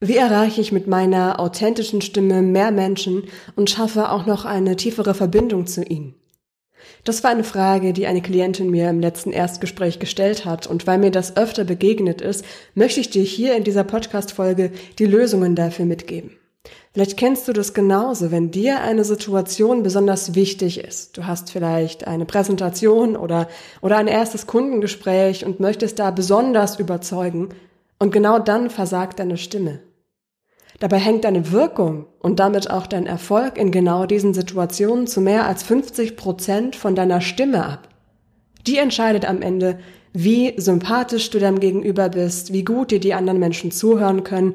Wie erreiche ich mit meiner authentischen Stimme mehr Menschen und schaffe auch noch eine tiefere Verbindung zu ihnen? Das war eine Frage, die eine Klientin mir im letzten Erstgespräch gestellt hat und weil mir das öfter begegnet ist, möchte ich dir hier in dieser Podcast-Folge die Lösungen dafür mitgeben. Vielleicht kennst du das genauso, wenn dir eine Situation besonders wichtig ist. Du hast vielleicht eine Präsentation oder, oder ein erstes Kundengespräch und möchtest da besonders überzeugen und genau dann versagt deine Stimme. Dabei hängt deine Wirkung und damit auch dein Erfolg in genau diesen Situationen zu mehr als 50 Prozent von deiner Stimme ab. Die entscheidet am Ende, wie sympathisch du deinem Gegenüber bist, wie gut dir die anderen Menschen zuhören können,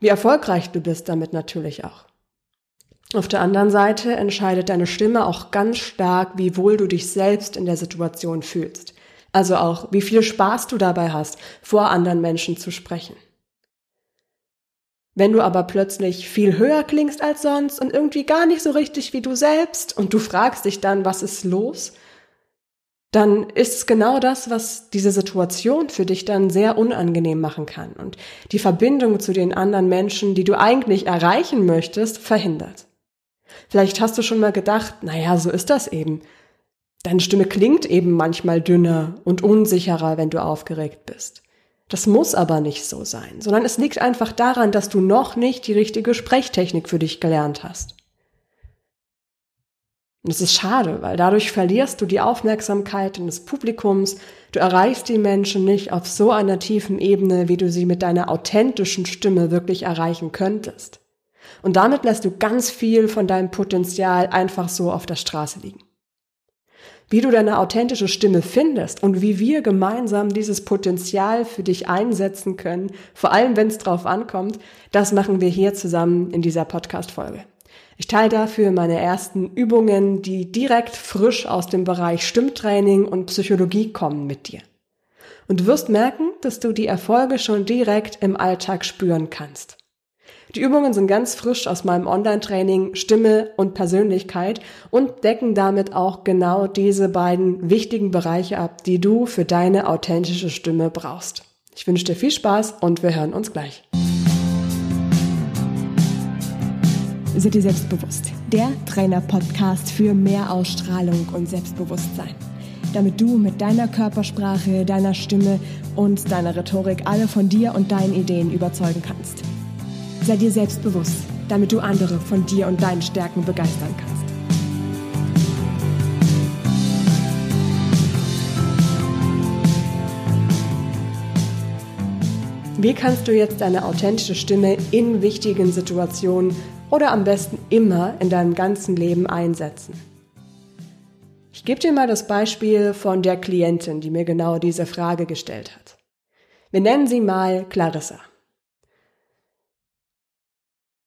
wie erfolgreich du bist damit natürlich auch. Auf der anderen Seite entscheidet deine Stimme auch ganz stark, wie wohl du dich selbst in der Situation fühlst. Also auch, wie viel Spaß du dabei hast, vor anderen Menschen zu sprechen. Wenn du aber plötzlich viel höher klingst als sonst und irgendwie gar nicht so richtig wie du selbst und du fragst dich dann, was ist los, dann ist es genau das, was diese Situation für dich dann sehr unangenehm machen kann und die Verbindung zu den anderen Menschen, die du eigentlich erreichen möchtest, verhindert. Vielleicht hast du schon mal gedacht, naja, so ist das eben. Deine Stimme klingt eben manchmal dünner und unsicherer, wenn du aufgeregt bist. Das muss aber nicht so sein, sondern es liegt einfach daran, dass du noch nicht die richtige Sprechtechnik für dich gelernt hast. Und es ist schade, weil dadurch verlierst du die Aufmerksamkeit des Publikums, du erreichst die Menschen nicht auf so einer tiefen Ebene, wie du sie mit deiner authentischen Stimme wirklich erreichen könntest. Und damit lässt du ganz viel von deinem Potenzial einfach so auf der Straße liegen wie du deine authentische Stimme findest und wie wir gemeinsam dieses Potenzial für dich einsetzen können, vor allem wenn es drauf ankommt, das machen wir hier zusammen in dieser Podcast-Folge. Ich teile dafür meine ersten Übungen, die direkt frisch aus dem Bereich Stimmtraining und Psychologie kommen mit dir. Und du wirst merken, dass du die Erfolge schon direkt im Alltag spüren kannst. Die Übungen sind ganz frisch aus meinem Online-Training Stimme und Persönlichkeit und decken damit auch genau diese beiden wichtigen Bereiche ab, die du für deine authentische Stimme brauchst. Ich wünsche dir viel Spaß und wir hören uns gleich. Sei dir selbstbewusst. Der Trainer-Podcast für mehr Ausstrahlung und Selbstbewusstsein. Damit du mit deiner Körpersprache, deiner Stimme und deiner Rhetorik alle von dir und deinen Ideen überzeugen kannst. Sei dir selbstbewusst, damit du andere von dir und deinen Stärken begeistern kannst. Wie kannst du jetzt deine authentische Stimme in wichtigen Situationen oder am besten immer in deinem ganzen Leben einsetzen? Ich gebe dir mal das Beispiel von der Klientin, die mir genau diese Frage gestellt hat. Wir nennen sie mal Clarissa.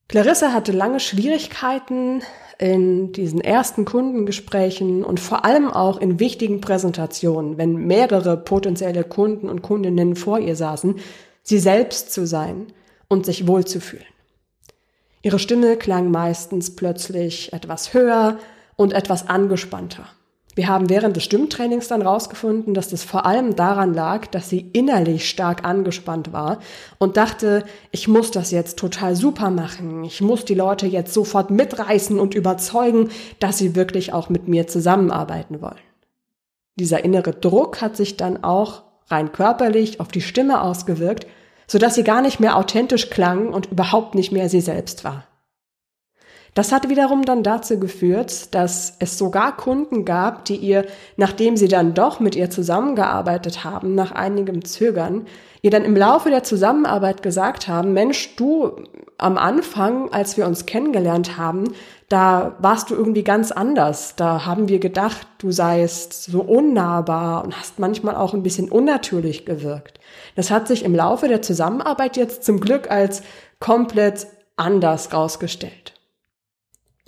Clarissa hatte lange Schwierigkeiten in diesen ersten Kundengesprächen und vor allem auch in wichtigen Präsentationen, wenn mehrere potenzielle Kunden und Kundinnen vor ihr saßen, sie selbst zu sein und sich wohlzufühlen. Ihre Stimme klang meistens plötzlich etwas höher und etwas angespannter. Wir haben während des Stimmtrainings dann rausgefunden, dass das vor allem daran lag, dass sie innerlich stark angespannt war und dachte, ich muss das jetzt total super machen. Ich muss die Leute jetzt sofort mitreißen und überzeugen, dass sie wirklich auch mit mir zusammenarbeiten wollen. Dieser innere Druck hat sich dann auch rein körperlich auf die Stimme ausgewirkt, sodass sie gar nicht mehr authentisch klang und überhaupt nicht mehr sie selbst war. Das hat wiederum dann dazu geführt, dass es sogar Kunden gab, die ihr, nachdem sie dann doch mit ihr zusammengearbeitet haben, nach einigem Zögern, ihr dann im Laufe der Zusammenarbeit gesagt haben, Mensch, du am Anfang, als wir uns kennengelernt haben, da warst du irgendwie ganz anders. Da haben wir gedacht, du seist so unnahbar und hast manchmal auch ein bisschen unnatürlich gewirkt. Das hat sich im Laufe der Zusammenarbeit jetzt zum Glück als komplett anders rausgestellt.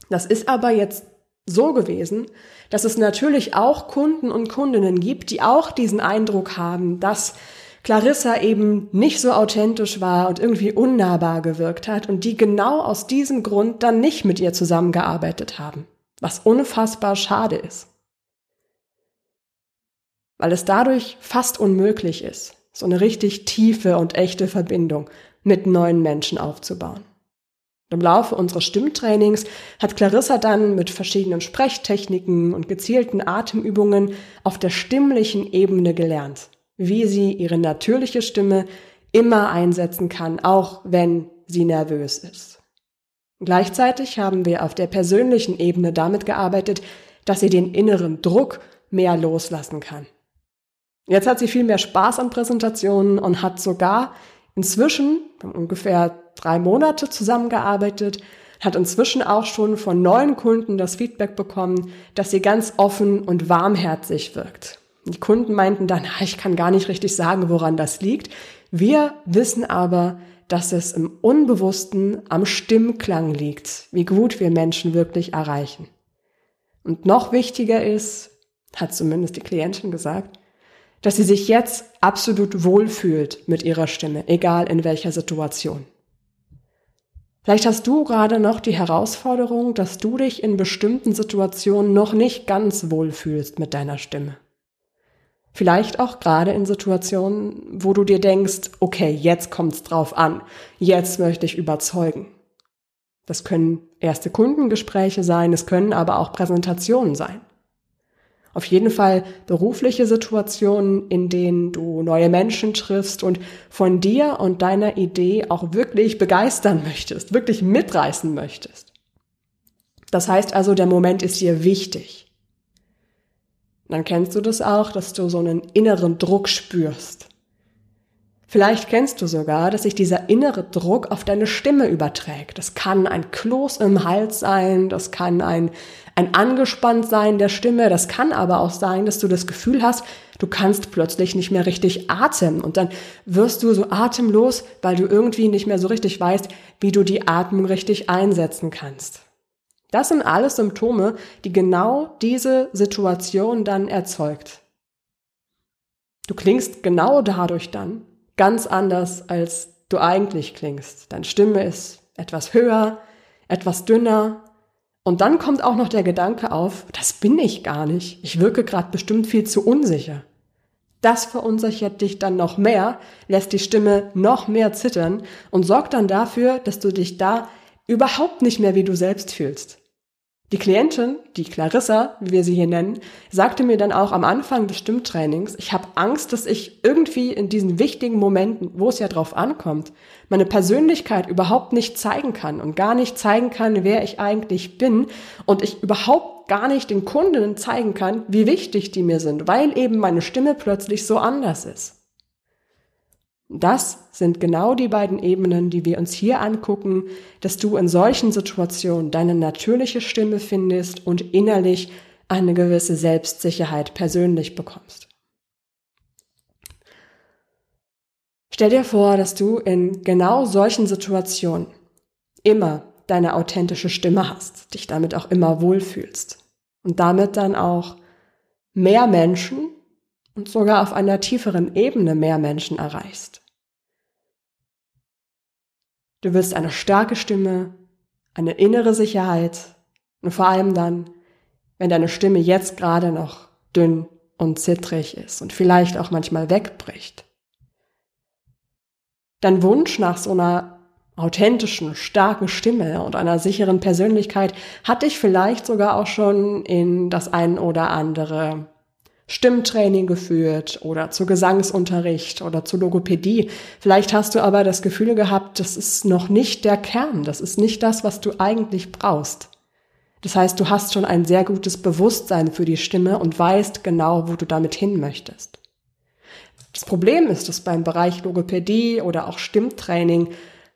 Das ist aber jetzt so gewesen, dass es natürlich auch Kunden und Kundinnen gibt, die auch diesen Eindruck haben, dass Clarissa eben nicht so authentisch war und irgendwie unnahbar gewirkt hat und die genau aus diesem Grund dann nicht mit ihr zusammengearbeitet haben, was unfassbar schade ist. Weil es dadurch fast unmöglich ist, so eine richtig tiefe und echte Verbindung mit neuen Menschen aufzubauen. Im Laufe unseres Stimmtrainings hat Clarissa dann mit verschiedenen Sprechtechniken und gezielten Atemübungen auf der stimmlichen Ebene gelernt, wie sie ihre natürliche Stimme immer einsetzen kann, auch wenn sie nervös ist. Gleichzeitig haben wir auf der persönlichen Ebene damit gearbeitet, dass sie den inneren Druck mehr loslassen kann. Jetzt hat sie viel mehr Spaß an Präsentationen und hat sogar inzwischen, ungefähr drei Monate zusammengearbeitet, hat inzwischen auch schon von neuen Kunden das Feedback bekommen, dass sie ganz offen und warmherzig wirkt. Die Kunden meinten dann, ich kann gar nicht richtig sagen, woran das liegt. Wir wissen aber, dass es im Unbewussten am Stimmklang liegt, wie gut wir Menschen wirklich erreichen. Und noch wichtiger ist, hat zumindest die Klientin gesagt, dass sie sich jetzt absolut wohlfühlt mit ihrer Stimme, egal in welcher Situation. Vielleicht hast du gerade noch die Herausforderung, dass du dich in bestimmten Situationen noch nicht ganz wohlfühlst mit deiner Stimme. Vielleicht auch gerade in Situationen, wo du dir denkst, okay, jetzt kommt's drauf an, jetzt möchte ich überzeugen. Das können erste Kundengespräche sein, es können aber auch Präsentationen sein. Auf jeden Fall berufliche Situationen, in denen du neue Menschen triffst und von dir und deiner Idee auch wirklich begeistern möchtest, wirklich mitreißen möchtest. Das heißt also, der Moment ist dir wichtig. Dann kennst du das auch, dass du so einen inneren Druck spürst. Vielleicht kennst du sogar, dass sich dieser innere Druck auf deine Stimme überträgt. Das kann ein Kloß im Hals sein, das kann ein, ein Angespanntsein der Stimme, das kann aber auch sein, dass du das Gefühl hast, du kannst plötzlich nicht mehr richtig atmen und dann wirst du so atemlos, weil du irgendwie nicht mehr so richtig weißt, wie du die Atmung richtig einsetzen kannst. Das sind alles Symptome, die genau diese Situation dann erzeugt. Du klingst genau dadurch dann ganz anders, als du eigentlich klingst. Deine Stimme ist etwas höher, etwas dünner. Und dann kommt auch noch der Gedanke auf, das bin ich gar nicht. Ich wirke gerade bestimmt viel zu unsicher. Das verunsichert dich dann noch mehr, lässt die Stimme noch mehr zittern und sorgt dann dafür, dass du dich da überhaupt nicht mehr wie du selbst fühlst. Die Klientin, die Clarissa, wie wir sie hier nennen, sagte mir dann auch am Anfang des Stimmtrainings, ich habe Angst, dass ich irgendwie in diesen wichtigen Momenten, wo es ja drauf ankommt, meine Persönlichkeit überhaupt nicht zeigen kann und gar nicht zeigen kann, wer ich eigentlich bin und ich überhaupt gar nicht den Kundinnen zeigen kann, wie wichtig die mir sind, weil eben meine Stimme plötzlich so anders ist. Das sind genau die beiden Ebenen, die wir uns hier angucken, dass du in solchen Situationen deine natürliche Stimme findest und innerlich eine gewisse Selbstsicherheit persönlich bekommst. Stell dir vor, dass du in genau solchen Situationen immer deine authentische Stimme hast, dich damit auch immer wohlfühlst und damit dann auch mehr Menschen und sogar auf einer tieferen Ebene mehr Menschen erreichst. Du willst eine starke Stimme, eine innere Sicherheit und vor allem dann, wenn deine Stimme jetzt gerade noch dünn und zittrig ist und vielleicht auch manchmal wegbricht. Dein Wunsch nach so einer authentischen, starken Stimme und einer sicheren Persönlichkeit hat dich vielleicht sogar auch schon in das ein oder andere Stimmtraining geführt oder zu Gesangsunterricht oder zu Logopädie. Vielleicht hast du aber das Gefühl gehabt, das ist noch nicht der Kern, das ist nicht das, was du eigentlich brauchst. Das heißt, du hast schon ein sehr gutes Bewusstsein für die Stimme und weißt genau, wo du damit hin möchtest. Das Problem ist, dass beim Bereich Logopädie oder auch Stimmtraining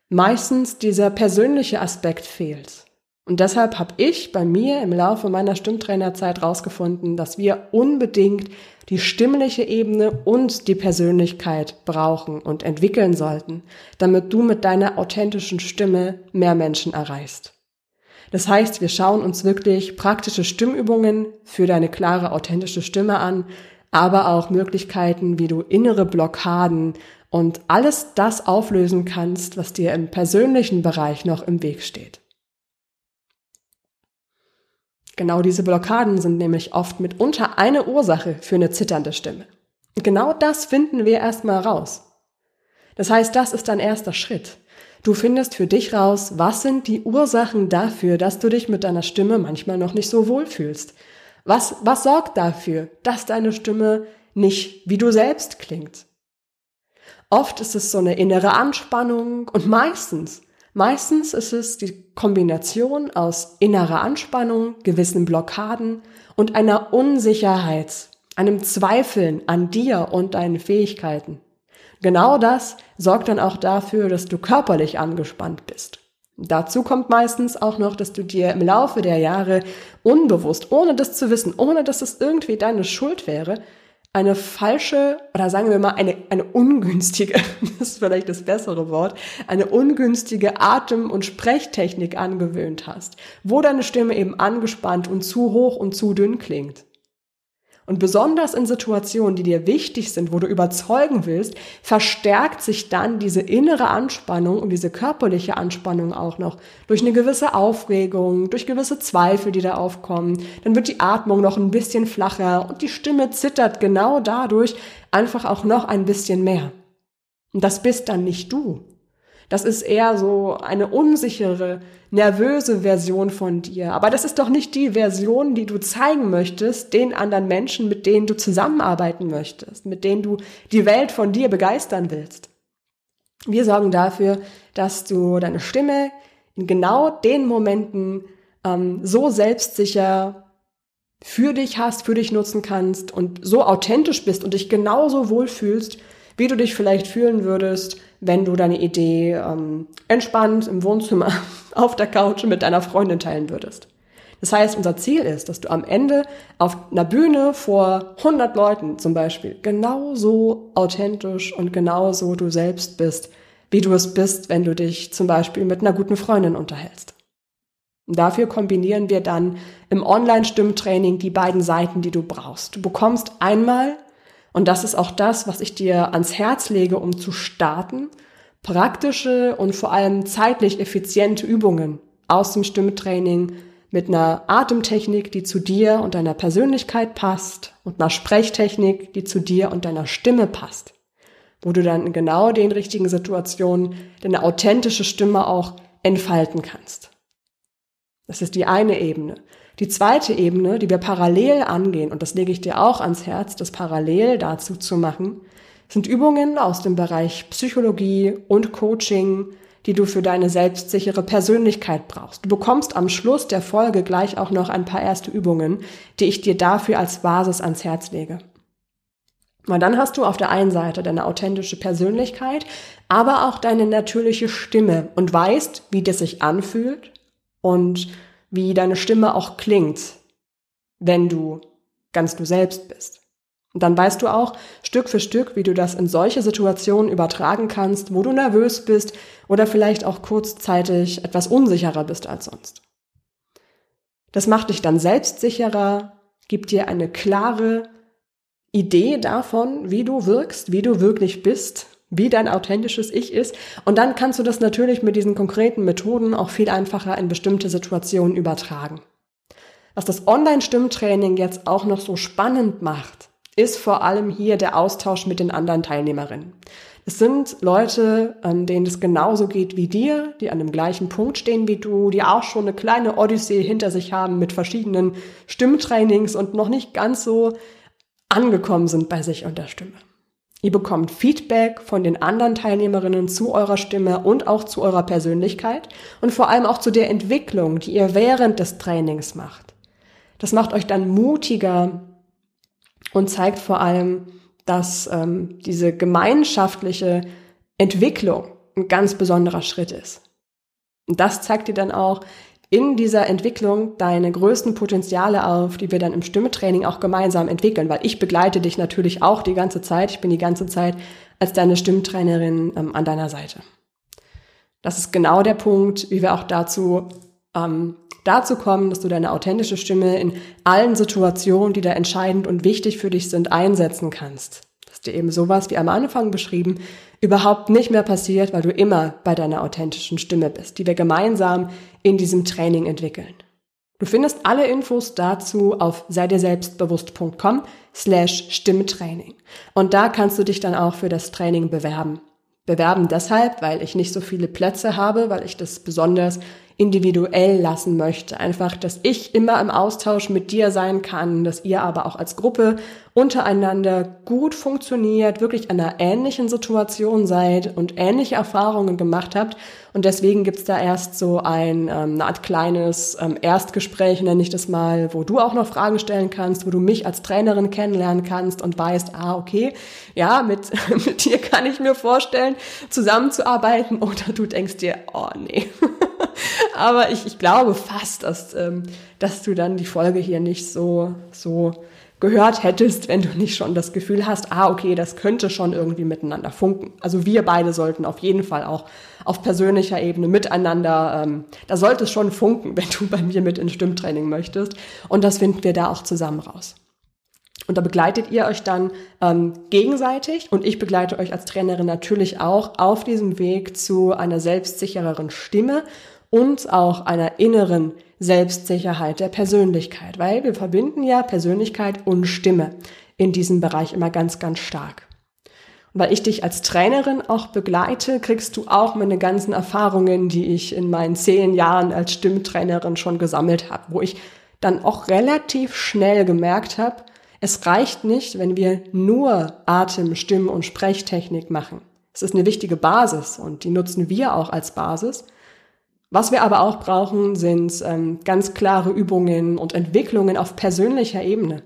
meistens dieser persönliche Aspekt fehlt. Und deshalb habe ich bei mir im Laufe meiner Stimmtrainerzeit rausgefunden, dass wir unbedingt die stimmliche Ebene und die Persönlichkeit brauchen und entwickeln sollten, damit du mit deiner authentischen Stimme mehr Menschen erreichst. Das heißt, wir schauen uns wirklich praktische Stimmübungen für deine klare, authentische Stimme an, aber auch Möglichkeiten, wie du innere Blockaden und alles das auflösen kannst, was dir im persönlichen Bereich noch im Weg steht. Genau diese Blockaden sind nämlich oft mitunter eine Ursache für eine zitternde Stimme. Und genau das finden wir erstmal raus. Das heißt, das ist dein erster Schritt. Du findest für dich raus, was sind die Ursachen dafür, dass du dich mit deiner Stimme manchmal noch nicht so wohl fühlst. Was, was sorgt dafür, dass deine Stimme nicht wie du selbst klingt? Oft ist es so eine innere Anspannung und meistens, meistens ist es die Kombination aus innerer Anspannung, gewissen Blockaden und einer Unsicherheit, einem Zweifeln an dir und deinen Fähigkeiten. Genau das sorgt dann auch dafür, dass du körperlich angespannt bist. Dazu kommt meistens auch noch, dass du dir im Laufe der Jahre unbewusst, ohne das zu wissen, ohne dass es irgendwie deine Schuld wäre, eine falsche oder sagen wir mal eine, eine ungünstige, das ist vielleicht das bessere Wort, eine ungünstige Atem- und Sprechtechnik angewöhnt hast, wo deine Stimme eben angespannt und zu hoch und zu dünn klingt. Und besonders in Situationen, die dir wichtig sind, wo du überzeugen willst, verstärkt sich dann diese innere Anspannung und diese körperliche Anspannung auch noch durch eine gewisse Aufregung, durch gewisse Zweifel, die da aufkommen. Dann wird die Atmung noch ein bisschen flacher und die Stimme zittert genau dadurch einfach auch noch ein bisschen mehr. Und das bist dann nicht du. Das ist eher so eine unsichere, nervöse Version von dir. Aber das ist doch nicht die Version, die du zeigen möchtest, den anderen Menschen, mit denen du zusammenarbeiten möchtest, mit denen du die Welt von dir begeistern willst. Wir sorgen dafür, dass du deine Stimme in genau den Momenten ähm, so selbstsicher für dich hast, für dich nutzen kannst und so authentisch bist und dich genauso wohlfühlst, wie du dich vielleicht fühlen würdest, wenn du deine Idee ähm, entspannt im Wohnzimmer auf der Couch mit deiner Freundin teilen würdest. Das heißt, unser Ziel ist, dass du am Ende auf einer Bühne vor 100 Leuten zum Beispiel genauso authentisch und genauso du selbst bist, wie du es bist, wenn du dich zum Beispiel mit einer guten Freundin unterhältst. Und dafür kombinieren wir dann im Online-Stimmtraining die beiden Seiten, die du brauchst. Du bekommst einmal und das ist auch das, was ich dir ans Herz lege, um zu starten. Praktische und vor allem zeitlich effiziente Übungen aus dem Stimmtraining mit einer Atemtechnik, die zu dir und deiner Persönlichkeit passt und einer Sprechtechnik, die zu dir und deiner Stimme passt. Wo du dann in genau den richtigen Situationen deine authentische Stimme auch entfalten kannst. Das ist die eine Ebene. Die zweite Ebene, die wir parallel angehen, und das lege ich dir auch ans Herz, das parallel dazu zu machen, sind Übungen aus dem Bereich Psychologie und Coaching, die du für deine selbstsichere Persönlichkeit brauchst. Du bekommst am Schluss der Folge gleich auch noch ein paar erste Übungen, die ich dir dafür als Basis ans Herz lege. Und dann hast du auf der einen Seite deine authentische Persönlichkeit, aber auch deine natürliche Stimme und weißt, wie das sich anfühlt und wie deine Stimme auch klingt, wenn du ganz du selbst bist. Und dann weißt du auch Stück für Stück, wie du das in solche Situationen übertragen kannst, wo du nervös bist oder vielleicht auch kurzzeitig etwas unsicherer bist als sonst. Das macht dich dann selbstsicherer, gibt dir eine klare Idee davon, wie du wirkst, wie du wirklich bist wie dein authentisches Ich ist. Und dann kannst du das natürlich mit diesen konkreten Methoden auch viel einfacher in bestimmte Situationen übertragen. Was das Online-Stimmtraining jetzt auch noch so spannend macht, ist vor allem hier der Austausch mit den anderen Teilnehmerinnen. Es sind Leute, ähm, denen es genauso geht wie dir, die an dem gleichen Punkt stehen wie du, die auch schon eine kleine Odyssee hinter sich haben mit verschiedenen Stimmtrainings und noch nicht ganz so angekommen sind bei sich und der Stimme. Ihr bekommt Feedback von den anderen Teilnehmerinnen zu eurer Stimme und auch zu eurer Persönlichkeit und vor allem auch zu der Entwicklung, die ihr während des Trainings macht. Das macht euch dann mutiger und zeigt vor allem, dass ähm, diese gemeinschaftliche Entwicklung ein ganz besonderer Schritt ist. Und das zeigt dir dann auch, in dieser Entwicklung deine größten Potenziale auf, die wir dann im Stimmetraining auch gemeinsam entwickeln, weil ich begleite dich natürlich auch die ganze Zeit. Ich bin die ganze Zeit als deine Stimmtrainerin ähm, an deiner Seite. Das ist genau der Punkt, wie wir auch dazu ähm, dazu kommen, dass du deine authentische Stimme in allen Situationen, die da entscheidend und wichtig für dich sind, einsetzen kannst. Dass dir eben sowas wie am Anfang beschrieben überhaupt nicht mehr passiert, weil du immer bei deiner authentischen Stimme bist, die wir gemeinsam in diesem Training entwickeln. Du findest alle Infos dazu auf seidirselbstbewusst.com slash Stimmtraining. Und da kannst du dich dann auch für das Training bewerben. Bewerben deshalb, weil ich nicht so viele Plätze habe, weil ich das besonders individuell lassen möchte. Einfach, dass ich immer im Austausch mit dir sein kann, dass ihr aber auch als Gruppe untereinander gut funktioniert, wirklich in einer ähnlichen Situation seid und ähnliche Erfahrungen gemacht habt. Und deswegen gibt's da erst so ein, ähm, eine Art kleines ähm, Erstgespräch, nenne ich das mal, wo du auch noch Fragen stellen kannst, wo du mich als Trainerin kennenlernen kannst und weißt, ah, okay, ja, mit, mit dir kann ich mir vorstellen, zusammenzuarbeiten. Oder du denkst dir, oh nee. Aber ich, ich glaube fast, dass, ähm, dass du dann die Folge hier nicht so, so gehört hättest, wenn du nicht schon das Gefühl hast, ah, okay, das könnte schon irgendwie miteinander funken. Also wir beide sollten auf jeden Fall auch auf persönlicher Ebene miteinander, ähm, da sollte es schon funken, wenn du bei mir mit ins Stimmtraining möchtest. Und das finden wir da auch zusammen raus. Und da begleitet ihr euch dann ähm, gegenseitig und ich begleite euch als Trainerin natürlich auch auf diesem Weg zu einer selbstsichereren Stimme und auch einer inneren Selbstsicherheit der Persönlichkeit, weil wir verbinden ja Persönlichkeit und Stimme in diesem Bereich immer ganz, ganz stark. Und weil ich dich als Trainerin auch begleite, kriegst du auch meine ganzen Erfahrungen, die ich in meinen zehn Jahren als Stimmtrainerin schon gesammelt habe, wo ich dann auch relativ schnell gemerkt habe, es reicht nicht, wenn wir nur Atem, Stimm- und Sprechtechnik machen. Es ist eine wichtige Basis und die nutzen wir auch als Basis. Was wir aber auch brauchen, sind ähm, ganz klare Übungen und Entwicklungen auf persönlicher Ebene.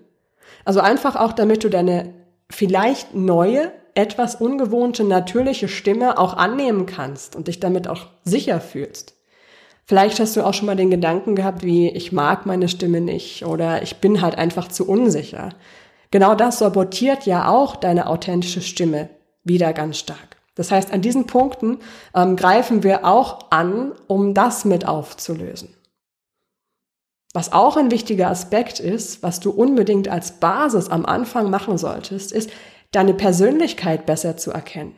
Also einfach auch, damit du deine vielleicht neue, etwas ungewohnte, natürliche Stimme auch annehmen kannst und dich damit auch sicher fühlst. Vielleicht hast du auch schon mal den Gedanken gehabt, wie ich mag meine Stimme nicht oder ich bin halt einfach zu unsicher. Genau das sabotiert ja auch deine authentische Stimme wieder ganz stark. Das heißt, an diesen Punkten ähm, greifen wir auch an, um das mit aufzulösen. Was auch ein wichtiger Aspekt ist, was du unbedingt als Basis am Anfang machen solltest, ist, deine Persönlichkeit besser zu erkennen.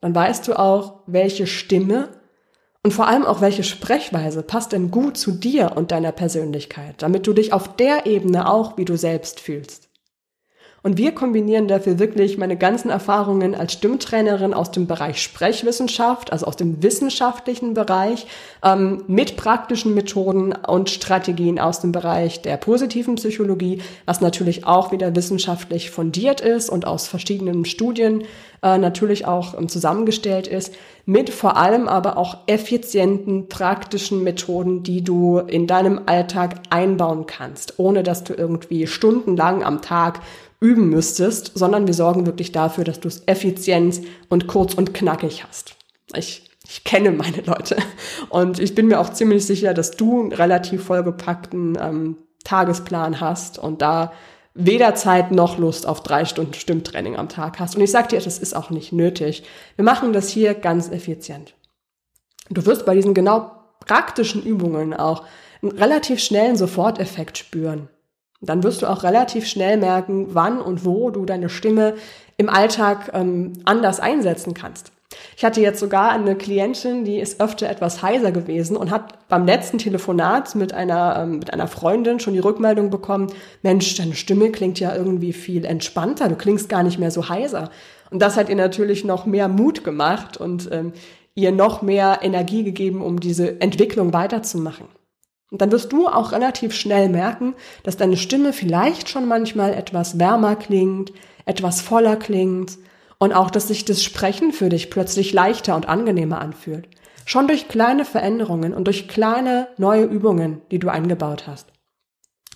Dann weißt du auch, welche Stimme und vor allem auch welche Sprechweise passt denn gut zu dir und deiner Persönlichkeit, damit du dich auf der Ebene auch wie du selbst fühlst. Und wir kombinieren dafür wirklich meine ganzen Erfahrungen als Stimmtrainerin aus dem Bereich Sprechwissenschaft, also aus dem wissenschaftlichen Bereich, ähm, mit praktischen Methoden und Strategien aus dem Bereich der positiven Psychologie, was natürlich auch wieder wissenschaftlich fundiert ist und aus verschiedenen Studien äh, natürlich auch ähm, zusammengestellt ist, mit vor allem aber auch effizienten praktischen Methoden, die du in deinem Alltag einbauen kannst, ohne dass du irgendwie stundenlang am Tag üben müsstest, sondern wir sorgen wirklich dafür, dass du es effizient und kurz und knackig hast. Ich, ich kenne meine Leute und ich bin mir auch ziemlich sicher, dass du einen relativ vollgepackten ähm, Tagesplan hast und da weder Zeit noch Lust auf drei Stunden Stimmtraining am Tag hast. Und ich sag dir, das ist auch nicht nötig. Wir machen das hier ganz effizient. Du wirst bei diesen genau praktischen Übungen auch einen relativ schnellen Soforteffekt spüren. Dann wirst du auch relativ schnell merken, wann und wo du deine Stimme im Alltag ähm, anders einsetzen kannst. Ich hatte jetzt sogar eine Klientin, die ist öfter etwas heiser gewesen und hat beim letzten Telefonat mit einer, ähm, mit einer Freundin schon die Rückmeldung bekommen, Mensch, deine Stimme klingt ja irgendwie viel entspannter, du klingst gar nicht mehr so heiser. Und das hat ihr natürlich noch mehr Mut gemacht und ähm, ihr noch mehr Energie gegeben, um diese Entwicklung weiterzumachen. Und dann wirst du auch relativ schnell merken, dass deine Stimme vielleicht schon manchmal etwas wärmer klingt, etwas voller klingt und auch, dass sich das Sprechen für dich plötzlich leichter und angenehmer anfühlt. Schon durch kleine Veränderungen und durch kleine neue Übungen, die du eingebaut hast.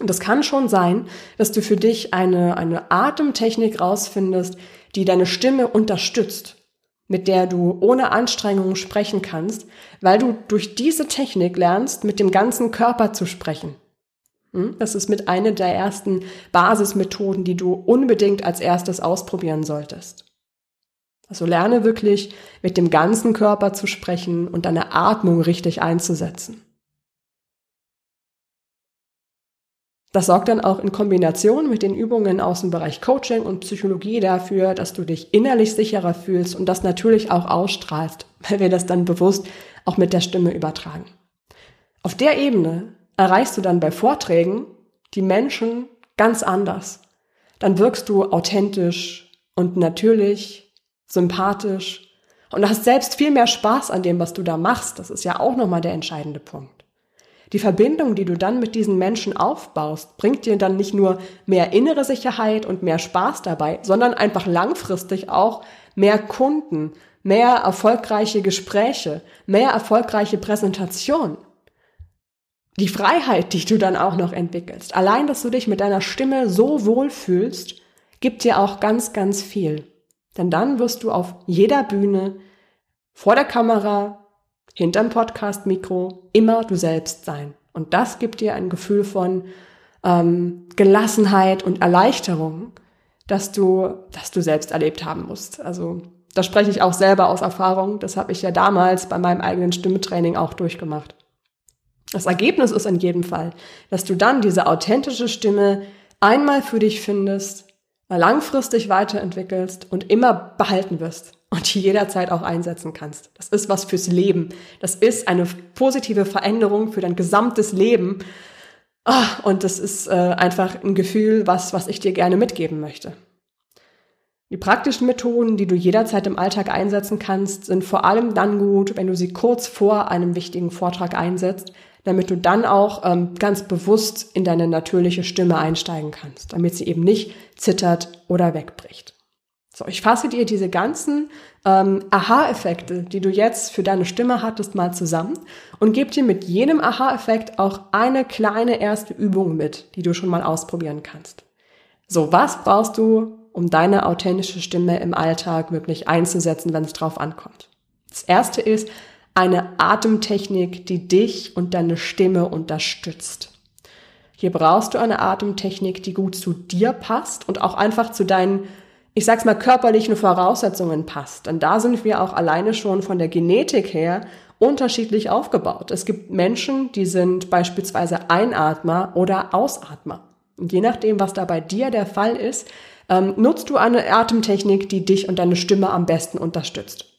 Und das kann schon sein, dass du für dich eine, eine Atemtechnik rausfindest, die deine Stimme unterstützt mit der du ohne Anstrengung sprechen kannst, weil du durch diese Technik lernst, mit dem ganzen Körper zu sprechen. Hm? Das ist mit einer der ersten Basismethoden, die du unbedingt als erstes ausprobieren solltest. Also lerne wirklich mit dem ganzen Körper zu sprechen und deine Atmung richtig einzusetzen. Das sorgt dann auch in Kombination mit den Übungen aus dem Bereich Coaching und Psychologie dafür, dass du dich innerlich sicherer fühlst und das natürlich auch ausstrahlst, weil wir das dann bewusst auch mit der Stimme übertragen. Auf der Ebene erreichst du dann bei Vorträgen die Menschen ganz anders. Dann wirkst du authentisch und natürlich, sympathisch Und hast selbst viel mehr Spaß an dem, was du da machst. Das ist ja auch nochmal der entscheidende Punkt. Die Verbindung, die du dann mit diesen Menschen aufbaust, bringt dir dann nicht nur mehr innere Sicherheit und mehr Spaß dabei, sondern einfach langfristig auch mehr Kunden, mehr erfolgreiche Gespräche, mehr erfolgreiche Präsentationen. Die Freiheit, die du dann auch noch entwickelst, allein, dass du dich mit deiner Stimme so wohl fühlst, gibt dir auch ganz, ganz viel. Denn dann wirst du auf jeder Bühne, vor der Kamera, hinterm Podcast-Mikro immer du selbst sein. Und das gibt dir ein Gefühl von ähm, Gelassenheit und Erleichterung, dass du, dass du selbst erlebt haben musst. Also da spreche ich auch selber aus Erfahrung. Das habe ich ja damals bei meinem eigenen Stimmetraining auch durchgemacht. Das Ergebnis ist in jedem Fall, dass du dann diese authentische Stimme einmal für dich findest, langfristig weiterentwickelst und immer behalten wirst und die jederzeit auch einsetzen kannst. Das ist was fürs Leben. Das ist eine positive Veränderung für dein gesamtes Leben. Ah, und das ist äh, einfach ein Gefühl, was, was ich dir gerne mitgeben möchte. Die praktischen Methoden, die du jederzeit im Alltag einsetzen kannst, sind vor allem dann gut, wenn du sie kurz vor einem wichtigen Vortrag einsetzt, damit du dann auch ähm, ganz bewusst in deine natürliche Stimme einsteigen kannst, damit sie eben nicht zittert oder wegbricht. So, ich fasse dir diese ganzen ähm, Aha-Effekte, die du jetzt für deine Stimme hattest, mal zusammen und gebe dir mit jedem Aha-Effekt auch eine kleine erste Übung mit, die du schon mal ausprobieren kannst. So, was brauchst du, um deine authentische Stimme im Alltag wirklich einzusetzen, wenn es drauf ankommt? Das erste ist, eine Atemtechnik, die dich und deine Stimme unterstützt. Hier brauchst du eine Atemtechnik, die gut zu dir passt und auch einfach zu deinen, ich sag's mal, körperlichen Voraussetzungen passt. Denn da sind wir auch alleine schon von der Genetik her unterschiedlich aufgebaut. Es gibt Menschen, die sind beispielsweise Einatmer oder Ausatmer. Und je nachdem, was da bei dir der Fall ist, ähm, nutzt du eine Atemtechnik, die dich und deine Stimme am besten unterstützt.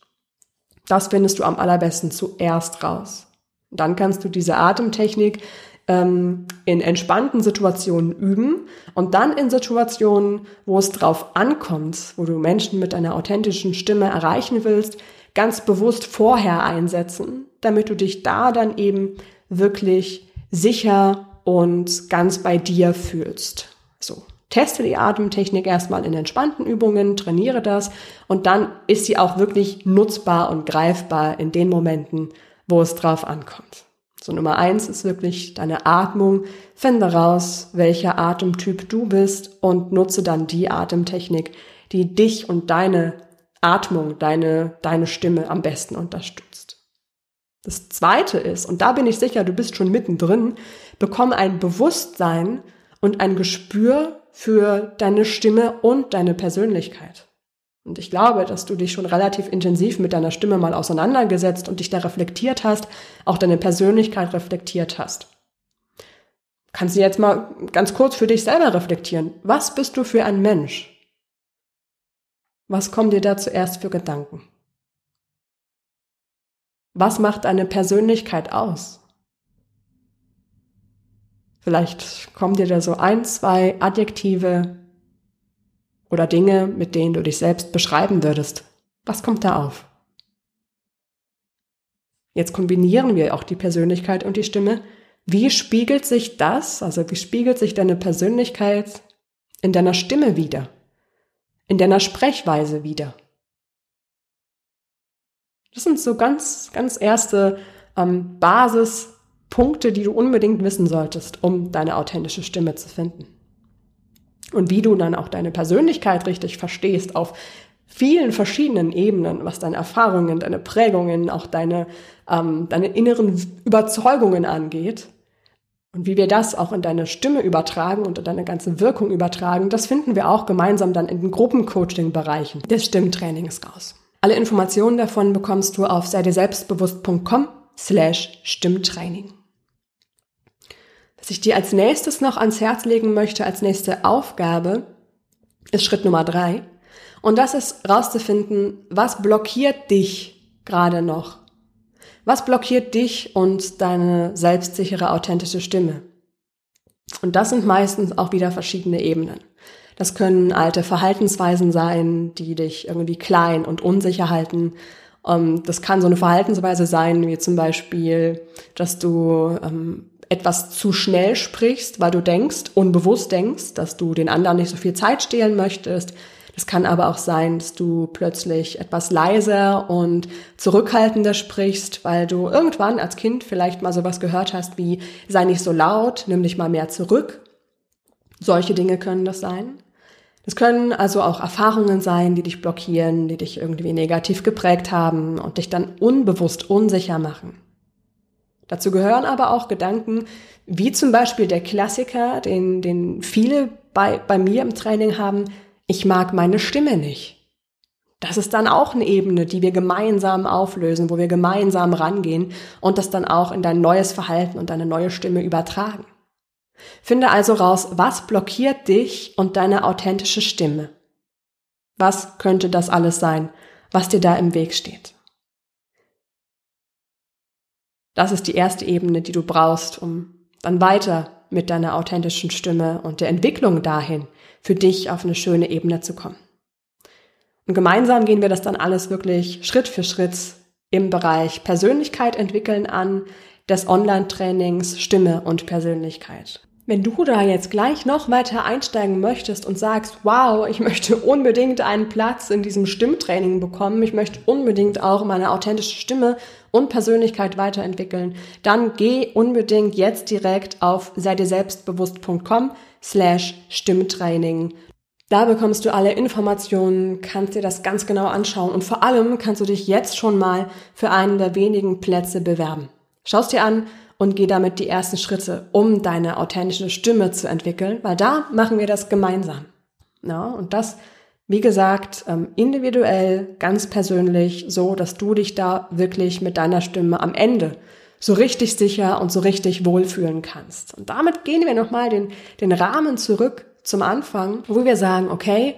Das findest du am allerbesten zuerst raus. Dann kannst du diese Atemtechnik ähm, in entspannten Situationen üben und dann in Situationen, wo es drauf ankommt, wo du Menschen mit einer authentischen Stimme erreichen willst, ganz bewusst vorher einsetzen, damit du dich da dann eben wirklich sicher und ganz bei dir fühlst. So. Teste die Atemtechnik erstmal in entspannten Übungen, trainiere das und dann ist sie auch wirklich nutzbar und greifbar in den Momenten, wo es drauf ankommt. So Nummer eins ist wirklich deine Atmung. Finde raus, welcher Atemtyp du bist und nutze dann die Atemtechnik, die dich und deine Atmung, deine, deine Stimme am besten unterstützt. Das zweite ist, und da bin ich sicher, du bist schon mittendrin, bekomme ein Bewusstsein und ein Gespür für deine Stimme und deine Persönlichkeit. Und ich glaube, dass du dich schon relativ intensiv mit deiner Stimme mal auseinandergesetzt und dich da reflektiert hast, auch deine Persönlichkeit reflektiert hast. Kannst du jetzt mal ganz kurz für dich selber reflektieren. Was bist du für ein Mensch? Was kommen dir da zuerst für Gedanken? Was macht deine Persönlichkeit aus? Vielleicht kommen dir da so ein, zwei Adjektive oder Dinge, mit denen du dich selbst beschreiben würdest. Was kommt da auf? Jetzt kombinieren wir auch die Persönlichkeit und die Stimme. Wie spiegelt sich das, also wie spiegelt sich deine Persönlichkeit in deiner Stimme wieder? In deiner Sprechweise wieder? Das sind so ganz, ganz erste ähm, Basis, Punkte, die du unbedingt wissen solltest, um deine authentische Stimme zu finden. Und wie du dann auch deine Persönlichkeit richtig verstehst auf vielen verschiedenen Ebenen, was deine Erfahrungen, deine Prägungen, auch deine, ähm, deine inneren Überzeugungen angeht. Und wie wir das auch in deine Stimme übertragen und in deine ganze Wirkung übertragen, das finden wir auch gemeinsam dann in den Gruppencoaching-Bereichen des Stimmtrainings raus. Alle Informationen davon bekommst du auf sei selbstbewusst.com slash Stimmtraining. Was ich dir als nächstes noch ans Herz legen möchte, als nächste Aufgabe, ist Schritt Nummer drei. Und das ist rauszufinden, was blockiert dich gerade noch? Was blockiert dich und deine selbstsichere, authentische Stimme? Und das sind meistens auch wieder verschiedene Ebenen. Das können alte Verhaltensweisen sein, die dich irgendwie klein und unsicher halten Ähm, das kann so eine Verhaltensweise sein, wie zum Beispiel, dass du ähm, etwas zu schnell sprichst, weil du denkst, unbewusst denkst, dass du den anderen nicht so viel Zeit stehlen möchtest. Das kann aber auch sein, dass du plötzlich etwas leiser und zurückhaltender sprichst, weil du irgendwann als Kind vielleicht mal sowas gehört hast wie, sei nicht so laut, nimm dich mal mehr zurück. Solche Dinge können das sein. Das können also auch Erfahrungen sein, die dich blockieren, die dich irgendwie negativ geprägt haben und dich dann unbewusst unsicher machen. Dazu gehören aber auch Gedanken, wie zum Beispiel der Klassiker, den, den viele bei, bei mir im Training haben, ich mag meine Stimme nicht. Das ist dann auch eine Ebene, die wir gemeinsam auflösen, wo wir gemeinsam rangehen und das dann auch in dein neues Verhalten und deine neue Stimme übertragen. Finde also raus, was blockiert dich und deine authentische Stimme? Was könnte das alles sein, was dir da im Weg steht? Das ist die erste Ebene, die du brauchst, um dann weiter mit deiner authentischen Stimme und der Entwicklung dahin für dich auf eine schöne Ebene zu kommen. Und gemeinsam gehen wir das dann alles wirklich Schritt für Schritt im Bereich Persönlichkeit entwickeln an, des Online-Trainings Stimme und Persönlichkeit. Wenn du da jetzt gleich noch weiter einsteigen möchtest und sagst, wow, ich möchte unbedingt einen Platz in diesem Stimmtraining bekommen, ich möchte unbedingt auch meine authentische Stimme und Persönlichkeit weiterentwickeln, dann geh unbedingt jetzt direkt auf seidirselbstbewusst.com slash Stimmtraining. Da bekommst du alle Informationen, kannst dir das ganz genau anschauen und vor allem kannst du dich jetzt schon mal für einen der wenigen Plätze bewerben. Schaust dir an, und geh damit die ersten Schritte, um deine authentische Stimme zu entwickeln, weil da machen wir das gemeinsam. Ja, und das, wie gesagt, ähm, individuell, ganz persönlich, so, dass du dich da wirklich mit deiner Stimme am Ende so richtig sicher und so richtig wohlfühlen kannst. Und damit gehen wir nochmal den, den Rahmen zurück zum Anfang, wo wir sagen, okay,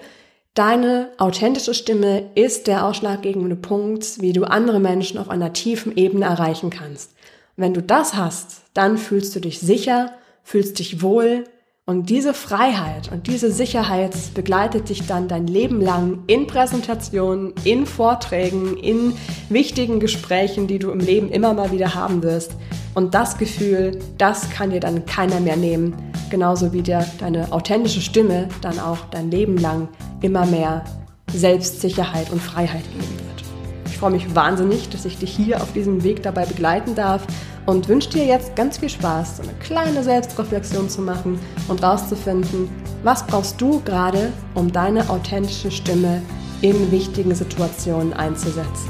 Deine authentische Stimme ist der ausschlaggebende Punkt, wie du andere Menschen auf einer tiefen Ebene erreichen kannst. Wenn du das hast, dann fühlst du dich sicher, fühlst dich wohl und diese Freiheit und diese Sicherheit begleitet dich dann dein Leben lang in Präsentationen, in Vorträgen, in wichtigen Gesprächen, die du im Leben immer mal wieder haben wirst. Und das Gefühl, das kann dir dann keiner mehr nehmen. Genauso wie dir deine authentische Stimme dann auch dein Leben lang immer mehr Selbstsicherheit und Freiheit geben wird. Ich freue mich wahnsinnig, dass ich dich hier auf diesem Weg dabei begleiten darf und wünsche dir jetzt ganz viel Spaß, so eine kleine Selbstreflexion zu machen und rauszufinden, was brauchst du gerade, um deine authentische Stimme in wichtigen Situationen einzusetzen.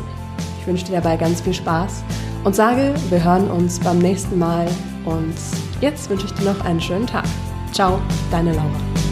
Ich wünsche dir dabei ganz viel Spaß und sage, wir hören uns beim nächsten Mal und jetzt wünsche ich dir noch einen schönen Tag. Ciao, deine Laura.